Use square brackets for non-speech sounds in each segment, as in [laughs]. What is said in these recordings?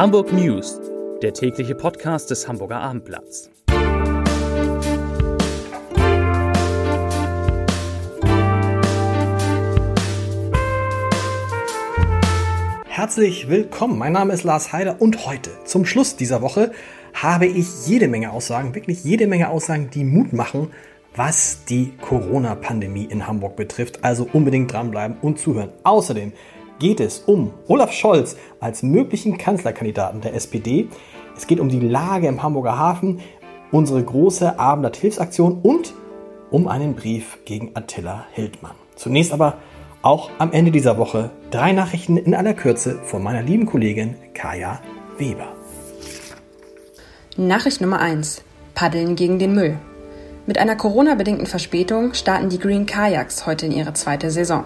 Hamburg News, der tägliche Podcast des Hamburger Abendblatts. Herzlich willkommen, mein Name ist Lars Heider und heute, zum Schluss dieser Woche, habe ich jede Menge Aussagen, wirklich jede Menge Aussagen, die Mut machen, was die Corona-Pandemie in Hamburg betrifft. Also unbedingt dranbleiben und zuhören. Außerdem geht es um Olaf Scholz als möglichen Kanzlerkandidaten der SPD. Es geht um die Lage im Hamburger Hafen, unsere große Abendblatt-Hilfsaktion und um einen Brief gegen Attila Hildmann. Zunächst aber auch am Ende dieser Woche drei Nachrichten in aller Kürze von meiner lieben Kollegin Kaya Weber. Nachricht Nummer 1. Paddeln gegen den Müll. Mit einer Corona-bedingten Verspätung starten die Green Kayaks heute in ihre zweite Saison.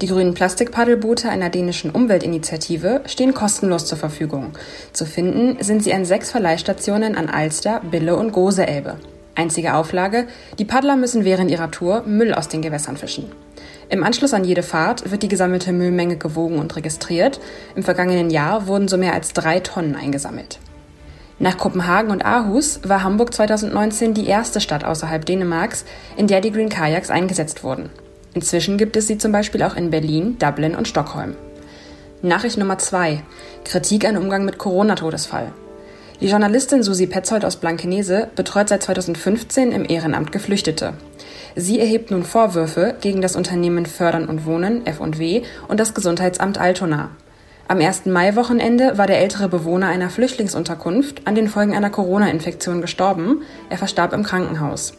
Die grünen Plastikpaddelboote einer dänischen Umweltinitiative stehen kostenlos zur Verfügung. Zu finden sind sie an sechs Verleihstationen an Alster, Bille und Gose-Elbe. Einzige Auflage, die Paddler müssen während ihrer Tour Müll aus den Gewässern fischen. Im Anschluss an jede Fahrt wird die gesammelte Müllmenge gewogen und registriert. Im vergangenen Jahr wurden so mehr als drei Tonnen eingesammelt. Nach Kopenhagen und Aarhus war Hamburg 2019 die erste Stadt außerhalb Dänemarks, in der die Green Kayaks eingesetzt wurden. Inzwischen gibt es sie zum Beispiel auch in Berlin, Dublin und Stockholm. Nachricht Nummer zwei: Kritik an Umgang mit Corona-Todesfall. Die Journalistin Susi Petzold aus Blankenese betreut seit 2015 im Ehrenamt Geflüchtete. Sie erhebt nun Vorwürfe gegen das Unternehmen Fördern und Wohnen, F&W, und das Gesundheitsamt Altona. Am 1. Mai-Wochenende war der ältere Bewohner einer Flüchtlingsunterkunft an den Folgen einer Corona-Infektion gestorben. Er verstarb im Krankenhaus.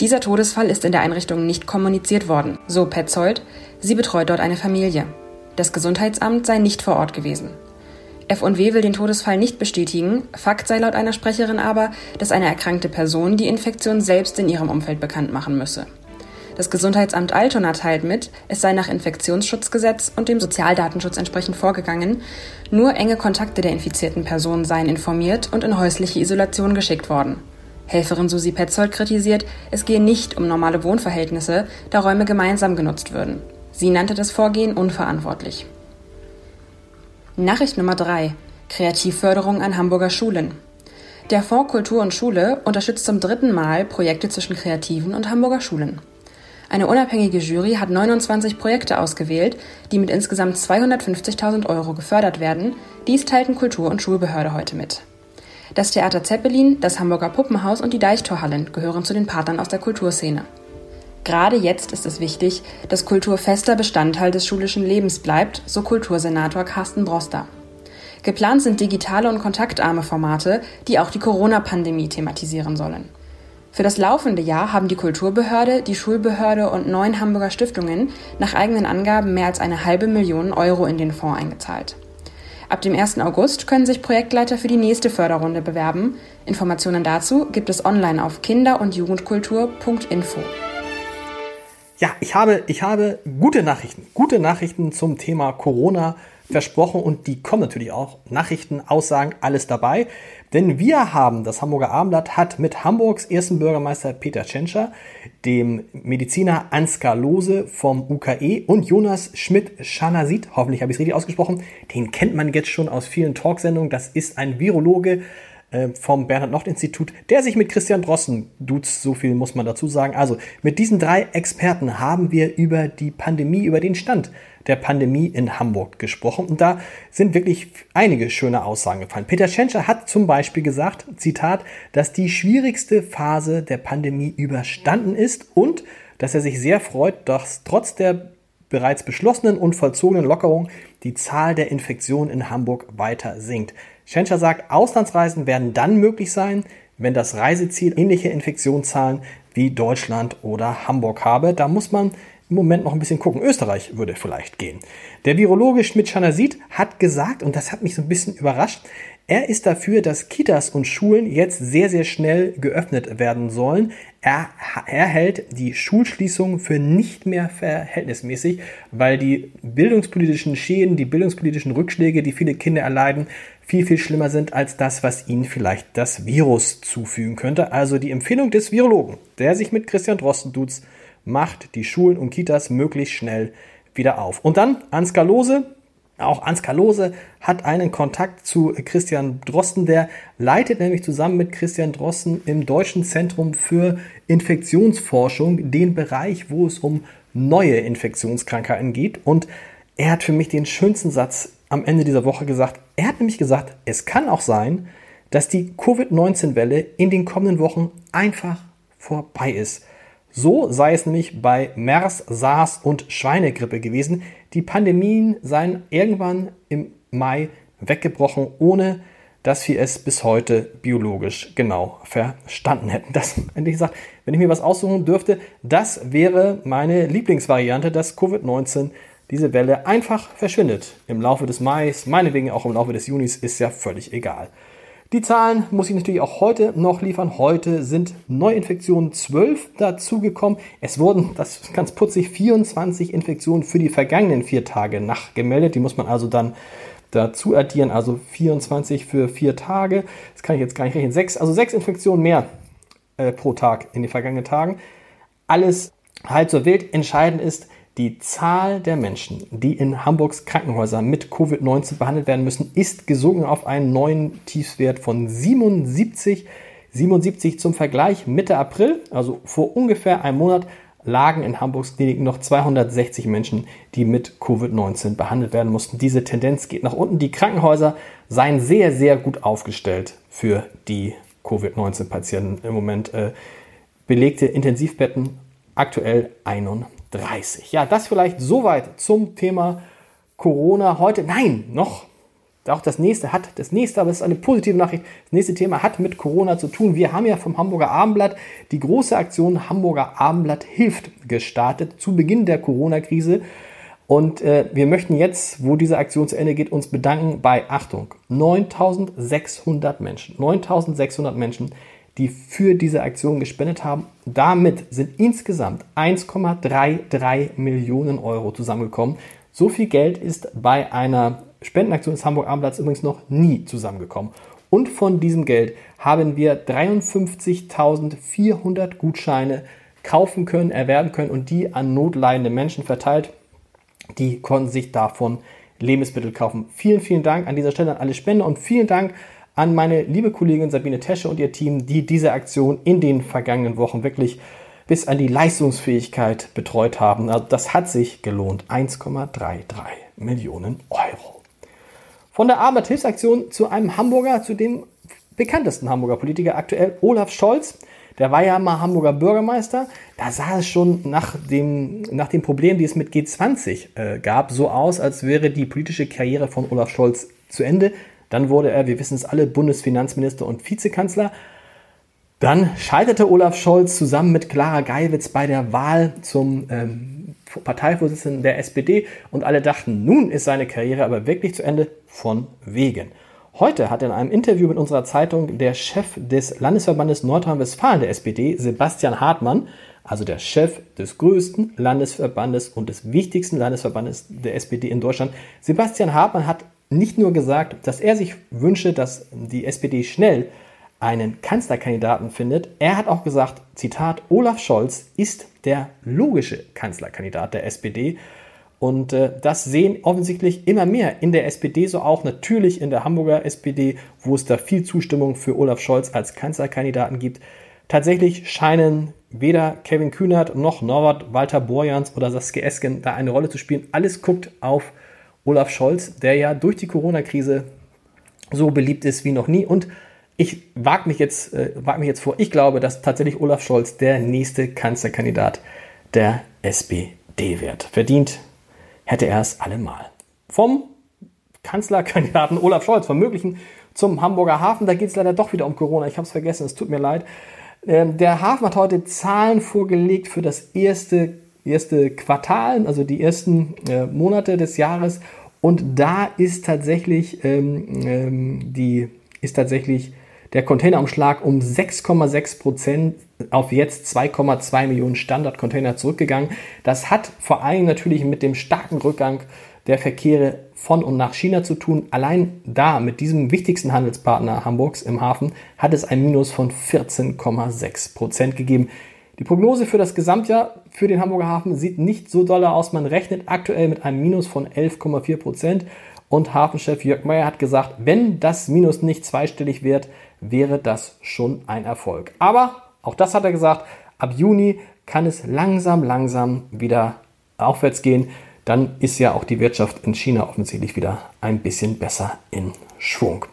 Dieser Todesfall ist in der Einrichtung nicht kommuniziert worden, so Petzold. Sie betreut dort eine Familie. Das Gesundheitsamt sei nicht vor Ort gewesen. F&W will den Todesfall nicht bestätigen. Fakt sei laut einer Sprecherin aber, dass eine erkrankte Person die Infektion selbst in ihrem Umfeld bekannt machen müsse. Das Gesundheitsamt Altona teilt mit, es sei nach Infektionsschutzgesetz und dem Sozialdatenschutz entsprechend vorgegangen. Nur enge Kontakte der infizierten Person seien informiert und in häusliche Isolation geschickt worden. Helferin Susi Petzold kritisiert, es gehe nicht um normale Wohnverhältnisse, da Räume gemeinsam genutzt würden. Sie nannte das Vorgehen unverantwortlich. Nachricht Nummer 3. Kreativförderung an Hamburger Schulen. Der Fonds Kultur und Schule unterstützt zum dritten Mal Projekte zwischen Kreativen und Hamburger Schulen. Eine unabhängige Jury hat 29 Projekte ausgewählt, die mit insgesamt 250.000 Euro gefördert werden. Dies teilten Kultur- und Schulbehörde heute mit. Das Theater Zeppelin, das Hamburger Puppenhaus und die Deichtorhallen gehören zu den Partnern aus der Kulturszene. Gerade jetzt ist es wichtig, dass Kultur fester Bestandteil des schulischen Lebens bleibt, so Kultursenator Carsten Broster. Geplant sind digitale und kontaktarme Formate, die auch die Corona-Pandemie thematisieren sollen. Für das laufende Jahr haben die Kulturbehörde, die Schulbehörde und neun Hamburger Stiftungen nach eigenen Angaben mehr als eine halbe Million Euro in den Fonds eingezahlt. Ab dem 1. August können sich Projektleiter für die nächste Förderrunde bewerben. Informationen dazu gibt es online auf kinder- und jugendkultur.info. Ja, ich habe, ich habe gute Nachrichten. Gute Nachrichten zum Thema Corona versprochen und die kommen natürlich auch. Nachrichten, Aussagen, alles dabei. Denn wir haben, das Hamburger Abendblatt hat mit Hamburgs ersten Bürgermeister Peter Tschentscher, dem Mediziner Ansgar Lose vom UKE und Jonas Schmidt-Schanasit, hoffentlich habe ich es richtig ausgesprochen, den kennt man jetzt schon aus vielen Talksendungen. Das ist ein Virologe, äh, vom Bernhard-Nocht-Institut, der sich mit Christian Drossen duzt, so viel muss man dazu sagen. Also mit diesen drei Experten haben wir über die Pandemie, über den Stand der Pandemie in Hamburg gesprochen. Und da sind wirklich einige schöne Aussagen gefallen. Peter Tschentscher hat zum Beispiel gesagt, Zitat, dass die schwierigste Phase der Pandemie überstanden ist und dass er sich sehr freut, dass trotz der bereits beschlossenen und vollzogenen Lockerung die Zahl der Infektionen in Hamburg weiter sinkt. Schenscher sagt, Auslandsreisen werden dann möglich sein, wenn das Reiseziel ähnliche Infektionszahlen wie Deutschland oder Hamburg habe. Da muss man im Moment noch ein bisschen gucken. Österreich würde vielleicht gehen. Der Virologe Schmidt-Schanasit hat gesagt, und das hat mich so ein bisschen überrascht, er ist dafür, dass Kitas und Schulen jetzt sehr, sehr schnell geöffnet werden sollen. Er, er hält die Schulschließung für nicht mehr verhältnismäßig, weil die bildungspolitischen Schäden, die bildungspolitischen Rückschläge, die viele Kinder erleiden, viel, viel schlimmer sind als das, was ihnen vielleicht das Virus zufügen könnte. Also die Empfehlung des Virologen, der sich mit Christian Drosten duzt, macht die Schulen und Kitas möglichst schnell wieder auf. Und dann Ansgar Lose, Auch Ansgar Lose hat einen Kontakt zu Christian Drosten, der leitet nämlich zusammen mit Christian Drosten im Deutschen Zentrum für Infektionsforschung den Bereich, wo es um neue Infektionskrankheiten geht. Und er hat für mich den schönsten Satz am Ende dieser Woche gesagt. Er hat nämlich gesagt, es kann auch sein, dass die Covid-19-Welle in den kommenden Wochen einfach vorbei ist. So sei es nämlich bei MERS, SARS und Schweinegrippe gewesen. Die Pandemien seien irgendwann im Mai weggebrochen, ohne dass wir es bis heute biologisch genau verstanden hätten. Das, endlich gesagt, wenn ich mir was aussuchen dürfte, das wäre meine Lieblingsvariante, dass Covid-19 diese Welle einfach verschwindet. Im Laufe des Mai, meinetwegen auch im Laufe des Junis, ist ja völlig egal. Die Zahlen muss ich natürlich auch heute noch liefern. Heute sind Neuinfektionen 12 dazugekommen. Es wurden, das ist ganz putzig, 24 Infektionen für die vergangenen vier Tage nachgemeldet. Die muss man also dann dazu addieren, also 24 für vier Tage. Das kann ich jetzt gar nicht rechnen. Sechs, also sechs Infektionen mehr äh, pro Tag in den vergangenen Tagen. Alles halb so wild. Entscheidend ist, die Zahl der Menschen, die in Hamburgs Krankenhäusern mit Covid-19 behandelt werden müssen, ist gesunken auf einen neuen Tiefswert von 77. 77 zum Vergleich Mitte April, also vor ungefähr einem Monat, lagen in Hamburgs Kliniken noch 260 Menschen, die mit Covid-19 behandelt werden mussten. Diese Tendenz geht nach unten. Die Krankenhäuser seien sehr, sehr gut aufgestellt für die Covid-19-Patienten. Im Moment äh, belegte Intensivbetten aktuell 91. 30. Ja, das vielleicht soweit zum Thema Corona heute. Nein, noch. Auch das nächste hat, das nächste, aber es ist eine positive Nachricht. Das nächste Thema hat mit Corona zu tun. Wir haben ja vom Hamburger Abendblatt die große Aktion Hamburger Abendblatt hilft gestartet zu Beginn der Corona-Krise. Und äh, wir möchten jetzt, wo diese Aktion zu Ende geht, uns bedanken bei, Achtung, 9600 Menschen. 9600 Menschen, die für diese Aktion gespendet haben. Damit sind insgesamt 1,33 Millionen Euro zusammengekommen. So viel Geld ist bei einer Spendenaktion des Hamburg Abendblatts übrigens noch nie zusammengekommen. Und von diesem Geld haben wir 53.400 Gutscheine kaufen können, erwerben können und die an notleidende Menschen verteilt. Die konnten sich davon Lebensmittel kaufen. Vielen, vielen Dank an dieser Stelle an alle Spender und vielen Dank an meine liebe Kollegin Sabine Tesche und ihr Team, die diese Aktion in den vergangenen Wochen wirklich bis an die Leistungsfähigkeit betreut haben. Also das hat sich gelohnt. 1,33 Millionen Euro. Von der Arbeitshilfsaktion zu einem Hamburger, zu dem bekanntesten Hamburger Politiker aktuell, Olaf Scholz. Der war ja mal Hamburger Bürgermeister. Da sah es schon nach dem, nach dem Problem, die es mit G20 äh, gab, so aus, als wäre die politische Karriere von Olaf Scholz zu Ende. Dann wurde er, wir wissen es alle, Bundesfinanzminister und Vizekanzler. Dann scheiterte Olaf Scholz zusammen mit Clara Geiwitz bei der Wahl zum ähm, Parteivorsitzenden der SPD und alle dachten, nun ist seine Karriere aber wirklich zu Ende von wegen. Heute hat in einem Interview mit unserer Zeitung der Chef des Landesverbandes Nordrhein-Westfalen der SPD, Sebastian Hartmann, also der Chef des größten Landesverbandes und des wichtigsten Landesverbandes der SPD in Deutschland, Sebastian Hartmann hat nicht nur gesagt, dass er sich wünsche, dass die SPD schnell einen Kanzlerkandidaten findet, er hat auch gesagt, Zitat, Olaf Scholz ist der logische Kanzlerkandidat der SPD. Und äh, das sehen offensichtlich immer mehr in der SPD, so auch natürlich in der Hamburger SPD, wo es da viel Zustimmung für Olaf Scholz als Kanzlerkandidaten gibt. Tatsächlich scheinen weder Kevin Kühnert noch Norbert Walter Borjans oder Saskia Esken da eine Rolle zu spielen. Alles guckt auf Olaf Scholz, der ja durch die Corona-Krise so beliebt ist wie noch nie. Und ich wage mich, jetzt, äh, wag mich jetzt vor, ich glaube, dass tatsächlich Olaf Scholz der nächste Kanzlerkandidat der SPD wird. Verdient hätte er es allemal. Vom Kanzlerkandidaten Olaf Scholz, vom möglichen zum Hamburger Hafen. Da geht es leider doch wieder um Corona. Ich habe es vergessen, es tut mir leid. Ähm, der Hafen hat heute Zahlen vorgelegt für das erste erste Quartal, also die ersten äh, Monate des Jahres. Und da ist tatsächlich ähm, ähm, die ist tatsächlich der Containerumschlag um 6,6 Prozent auf jetzt 2,2 Millionen Standardcontainer zurückgegangen. Das hat vor allem natürlich mit dem starken Rückgang der Verkehre von und nach China zu tun. Allein da mit diesem wichtigsten Handelspartner Hamburgs im Hafen hat es ein Minus von 14,6 Prozent gegeben. Die Prognose für das Gesamtjahr für den Hamburger Hafen sieht nicht so doll aus. Man rechnet aktuell mit einem Minus von 11,4 Prozent. Und Hafenchef Jörg Meyer hat gesagt, wenn das Minus nicht zweistellig wird, wäre das schon ein Erfolg. Aber auch das hat er gesagt, ab Juni kann es langsam, langsam wieder aufwärts gehen. Dann ist ja auch die Wirtschaft in China offensichtlich wieder ein bisschen besser in Schwung.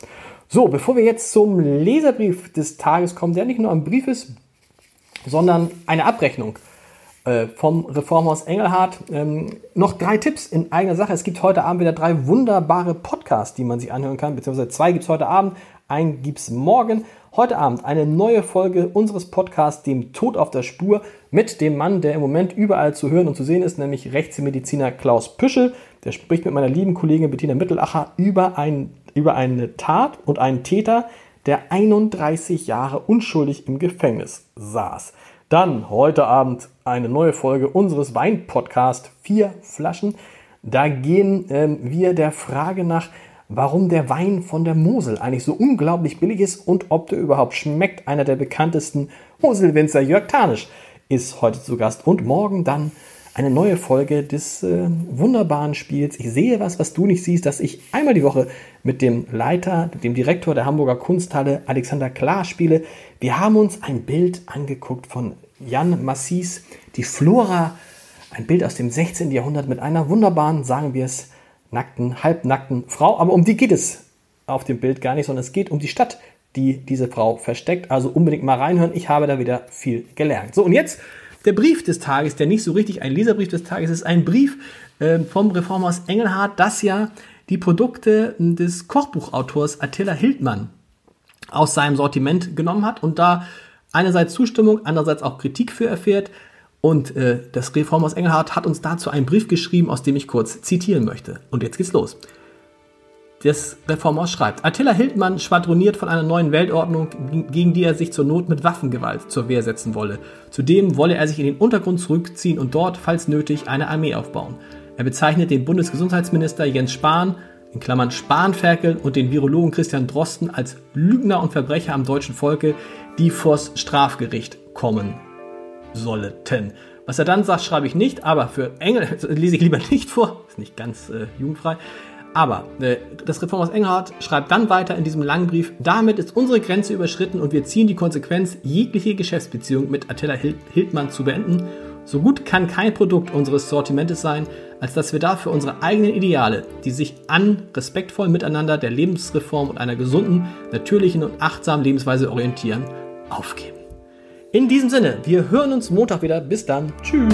So, bevor wir jetzt zum Leserbrief des Tages kommen, der nicht nur ein Brief ist, sondern eine Abrechnung äh, vom Reformhaus Engelhardt. Ähm, noch drei Tipps in eigener Sache. Es gibt heute Abend wieder drei wunderbare Podcasts, die man sich anhören kann, beziehungsweise zwei gibt es heute Abend, einen gibt es morgen. Heute Abend eine neue Folge unseres Podcasts, dem Tod auf der Spur, mit dem Mann, der im Moment überall zu hören und zu sehen ist, nämlich Rechtsmediziner Klaus Püschel. Der spricht mit meiner lieben Kollegin Bettina Mittelacher über, ein, über eine Tat und einen Täter, der 31 Jahre unschuldig im Gefängnis saß. Dann heute Abend eine neue Folge unseres Wein-Podcasts Vier Flaschen. Da gehen ähm, wir der Frage nach, warum der Wein von der Mosel eigentlich so unglaublich billig ist und ob der überhaupt schmeckt. Einer der bekanntesten Moselwinzer, Jörg Tanisch, ist heute zu Gast. Und morgen dann eine neue Folge des äh, wunderbaren Spiels. Ich sehe was, was du nicht siehst, dass ich einmal die Woche mit dem Leiter, dem Direktor der Hamburger Kunsthalle, Alexander Klar, spiele. Wir haben uns ein Bild angeguckt von Jan Massis, die Flora, ein Bild aus dem 16. Jahrhundert mit einer wunderbaren, sagen wir es, nackten, halbnackten Frau. Aber um die geht es auf dem Bild gar nicht, sondern es geht um die Stadt, die diese Frau versteckt. Also unbedingt mal reinhören. Ich habe da wieder viel gelernt. So, und jetzt der Brief des Tages, der nicht so richtig ein Leserbrief des Tages ist, ein Brief äh, vom Reformhaus Engelhardt, das ja die Produkte des Kochbuchautors Attila Hildmann aus seinem Sortiment genommen hat und da einerseits Zustimmung, andererseits auch Kritik für erfährt. Und äh, das Reformhaus Engelhardt hat uns dazu einen Brief geschrieben, aus dem ich kurz zitieren möchte. Und jetzt geht's los. Das Reformhaus schreibt, Attila Hildmann schwadroniert von einer neuen Weltordnung, gegen die er sich zur Not mit Waffengewalt zur Wehr setzen wolle. Zudem wolle er sich in den Untergrund zurückziehen und dort, falls nötig, eine Armee aufbauen. Er bezeichnet den Bundesgesundheitsminister Jens Spahn, in Klammern Spanferkel und den Virologen Christian Drosten als Lügner und Verbrecher am deutschen Volke, die vors Strafgericht kommen sollten. Was er dann sagt, schreibe ich nicht, aber für Engel [laughs] lese ich lieber nicht vor, ist nicht ganz äh, jugendfrei. Aber äh, das Reformhaus Engelhardt schreibt dann weiter in diesem langen Brief, damit ist unsere Grenze überschritten und wir ziehen die Konsequenz, jegliche Geschäftsbeziehung mit Attila Hildmann zu beenden. So gut kann kein Produkt unseres Sortimentes sein, als dass wir dafür unsere eigenen Ideale, die sich an respektvollen Miteinander der Lebensreform und einer gesunden, natürlichen und achtsamen Lebensweise orientieren, aufgeben. In diesem Sinne, wir hören uns Montag wieder. Bis dann. Tschüss.